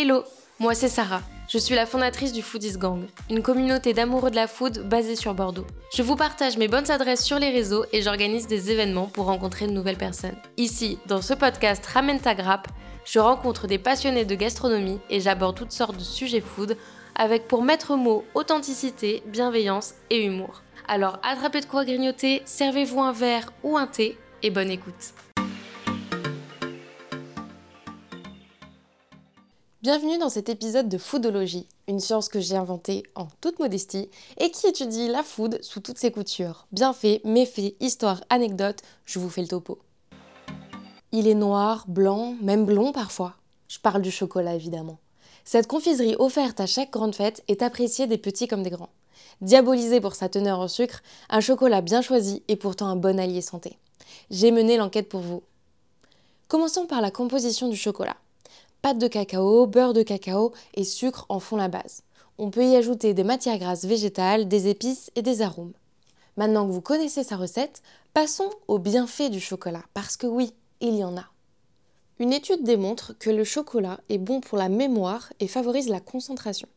Hello, moi c'est Sarah. Je suis la fondatrice du Foodies Gang, une communauté d'amoureux de la food basée sur Bordeaux. Je vous partage mes bonnes adresses sur les réseaux et j'organise des événements pour rencontrer de nouvelles personnes. Ici, dans ce podcast Ramène ta grappe, je rencontre des passionnés de gastronomie et j'aborde toutes sortes de sujets food avec pour maître mot authenticité, bienveillance et humour. Alors attrapez de quoi grignoter, servez-vous un verre ou un thé et bonne écoute. Bienvenue dans cet épisode de Foodologie, une science que j'ai inventée en toute modestie et qui étudie la food sous toutes ses coutures. Bienfaits, méfaits, histoire, anecdotes, je vous fais le topo. Il est noir, blanc, même blond parfois. Je parle du chocolat évidemment. Cette confiserie offerte à chaque grande fête est appréciée des petits comme des grands. Diabolisé pour sa teneur en sucre, un chocolat bien choisi est pourtant un bon allié santé. J'ai mené l'enquête pour vous. Commençons par la composition du chocolat. Pâte de cacao, beurre de cacao et sucre en font la base. On peut y ajouter des matières grasses végétales, des épices et des arômes. Maintenant que vous connaissez sa recette, passons aux bienfaits du chocolat, parce que oui, il y en a. Une étude démontre que le chocolat est bon pour la mémoire et favorise la concentration.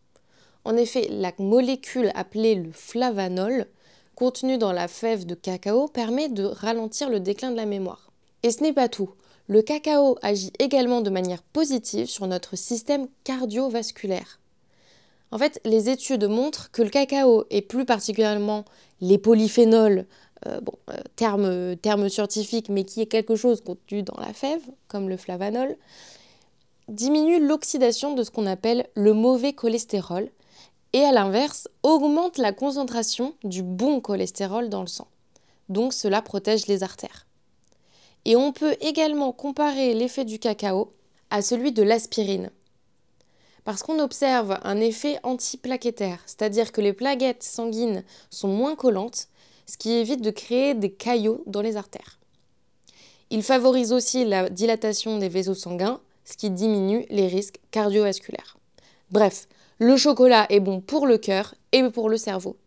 En effet, la molécule appelée le flavanol, contenue dans la fève de cacao, permet de ralentir le déclin de la mémoire. Et ce n'est pas tout. Le cacao agit également de manière positive sur notre système cardiovasculaire. En fait, les études montrent que le cacao, et plus particulièrement les polyphénols, euh, bon, euh, terme, terme, scientifique, mais qui est quelque chose contenu dans la fève, comme le flavanol, diminue l'oxydation de ce qu'on appelle le mauvais cholestérol, et à l'inverse, augmente la concentration du bon cholestérol dans le sang. Donc cela protège les artères. Et on peut également comparer l'effet du cacao à celui de l'aspirine. Parce qu'on observe un effet antiplaquettaire, c'est-à-dire que les plaquettes sanguines sont moins collantes, ce qui évite de créer des caillots dans les artères. Il favorise aussi la dilatation des vaisseaux sanguins, ce qui diminue les risques cardiovasculaires. Bref, le chocolat est bon pour le cœur et pour le cerveau.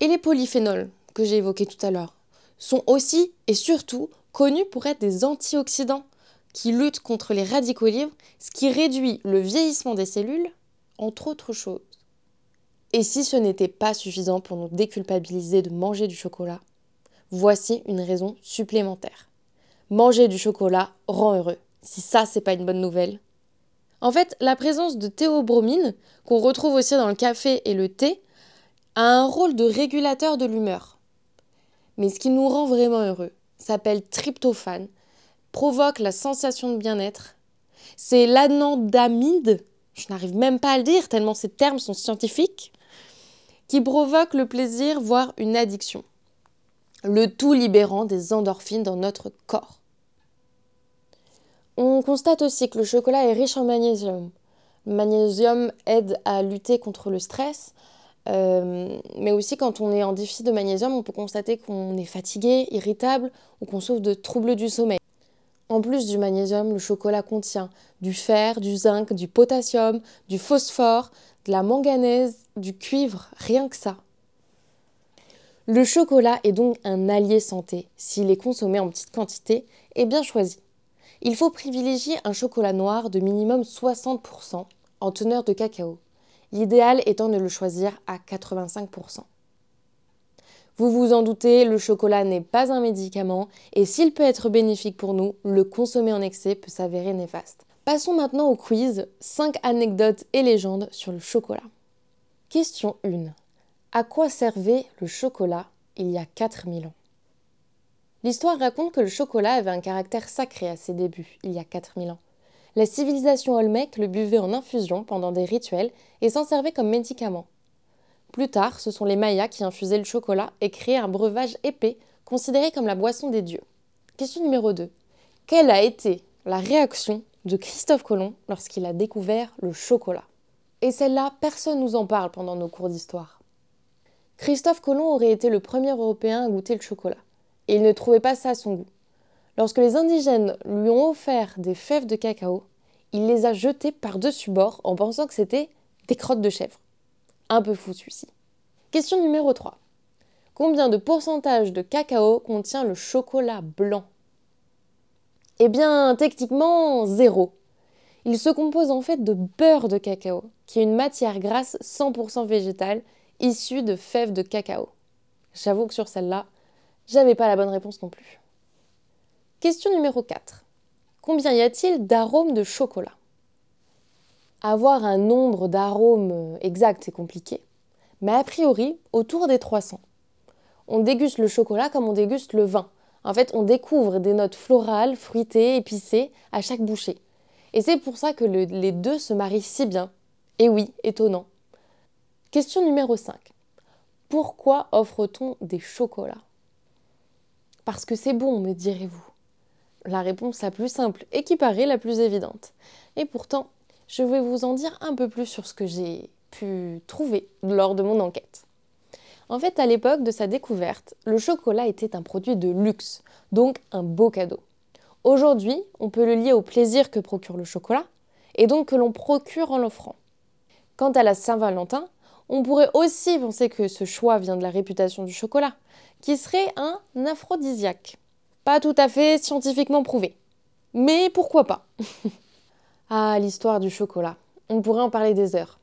Et les polyphénols, que j'ai évoqués tout à l'heure, sont aussi et surtout connus pour être des antioxydants qui luttent contre les radicaux libres, ce qui réduit le vieillissement des cellules, entre autres choses. Et si ce n'était pas suffisant pour nous déculpabiliser de manger du chocolat, voici une raison supplémentaire. Manger du chocolat rend heureux. Si ça, c'est pas une bonne nouvelle. En fait, la présence de théobromine, qu'on retrouve aussi dans le café et le thé, a un rôle de régulateur de l'humeur. Mais ce qui nous rend vraiment heureux, s'appelle tryptophane, provoque la sensation de bien-être. C'est l'anandamide, je n'arrive même pas à le dire tellement ces termes sont scientifiques, qui provoque le plaisir, voire une addiction. Le tout libérant des endorphines dans notre corps. On constate aussi que le chocolat est riche en magnésium. Magnésium aide à lutter contre le stress, euh, mais aussi quand on est en déficit de magnésium, on peut constater qu'on est fatigué, irritable ou qu'on souffre de troubles du sommeil. En plus du magnésium, le chocolat contient du fer, du zinc, du potassium, du phosphore, de la manganèse, du cuivre, rien que ça. Le chocolat est donc un allié santé s'il est consommé en petite quantité et bien choisi. Il faut privilégier un chocolat noir de minimum 60% en teneur de cacao l'idéal étant de le choisir à 85%. Vous vous en doutez, le chocolat n'est pas un médicament et s'il peut être bénéfique pour nous, le consommer en excès peut s'avérer néfaste. Passons maintenant au quiz 5 anecdotes et légendes sur le chocolat. Question 1. À quoi servait le chocolat il y a 4000 ans? L'histoire raconte que le chocolat avait un caractère sacré à ses débuts, il y a 4000 ans. La civilisation olmèque le buvait en infusion pendant des rituels et s'en servait comme médicament. Plus tard, ce sont les Mayas qui infusaient le chocolat et créaient un breuvage épais considéré comme la boisson des dieux. Question numéro 2. Quelle a été la réaction de Christophe Colomb lorsqu'il a découvert le chocolat? Et celle-là, personne nous en parle pendant nos cours d'histoire. Christophe Colomb aurait été le premier Européen à goûter le chocolat. Et il ne trouvait pas ça à son goût. Lorsque les indigènes lui ont offert des fèves de cacao, il les a jetées par-dessus bord en pensant que c'était des crottes de chèvre. Un peu fou celui-ci. Question numéro 3. Combien de pourcentage de cacao contient le chocolat blanc? Eh bien, techniquement, zéro. Il se compose en fait de beurre de cacao, qui est une matière grasse 100% végétale issue de fèves de cacao. J'avoue que sur celle-là, j'avais pas la bonne réponse non plus. Question numéro 4. Combien y a-t-il d'arômes de chocolat? Avoir un nombre d'arômes exact, c'est compliqué. Mais a priori, autour des 300. On déguste le chocolat comme on déguste le vin. En fait, on découvre des notes florales, fruitées, épicées à chaque bouchée. Et c'est pour ça que les deux se marient si bien. Et oui, étonnant. Question numéro 5. Pourquoi offre-t-on des chocolats? Parce que c'est bon, me direz-vous. La réponse la plus simple et qui paraît la plus évidente. Et pourtant, je vais vous en dire un peu plus sur ce que j'ai pu trouver lors de mon enquête. En fait, à l'époque de sa découverte, le chocolat était un produit de luxe, donc un beau cadeau. Aujourd'hui, on peut le lier au plaisir que procure le chocolat, et donc que l'on procure en l'offrant. Quant à la Saint-Valentin, on pourrait aussi penser que ce choix vient de la réputation du chocolat, qui serait un aphrodisiaque. Pas tout à fait scientifiquement prouvé. Mais pourquoi pas? Ah, l'histoire du chocolat. On pourrait en parler des heures.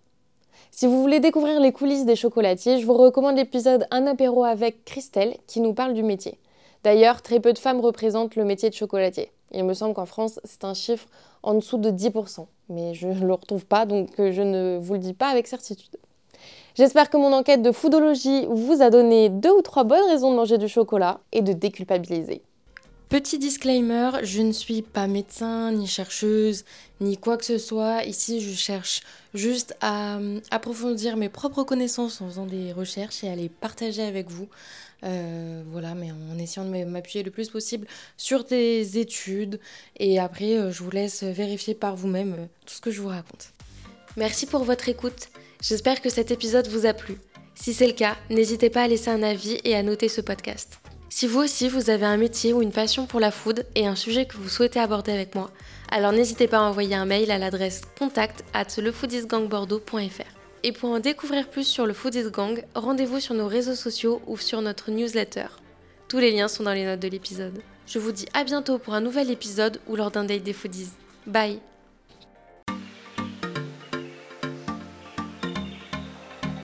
Si vous voulez découvrir les coulisses des chocolatiers, je vous recommande l'épisode Un apéro avec Christelle qui nous parle du métier. D'ailleurs, très peu de femmes représentent le métier de chocolatier. Il me semble qu'en France, c'est un chiffre en dessous de 10%, mais je ne le retrouve pas, donc je ne vous le dis pas avec certitude. J'espère que mon enquête de foodologie vous a donné deux ou trois bonnes raisons de manger du chocolat et de déculpabiliser. Petit disclaimer, je ne suis pas médecin, ni chercheuse, ni quoi que ce soit. Ici, je cherche juste à euh, approfondir mes propres connaissances en faisant des recherches et à les partager avec vous. Euh, voilà, mais en essayant de m'appuyer le plus possible sur des études. Et après, euh, je vous laisse vérifier par vous-même tout ce que je vous raconte. Merci pour votre écoute. J'espère que cet épisode vous a plu. Si c'est le cas, n'hésitez pas à laisser un avis et à noter ce podcast. Si vous aussi vous avez un métier ou une passion pour la food et un sujet que vous souhaitez aborder avec moi, alors n'hésitez pas à envoyer un mail à l'adresse contact at lefoodisgangbordeaux.fr. Et pour en découvrir plus sur le Foodies Gang, rendez-vous sur nos réseaux sociaux ou sur notre newsletter. Tous les liens sont dans les notes de l'épisode. Je vous dis à bientôt pour un nouvel épisode ou lors d'un date des foodies. Bye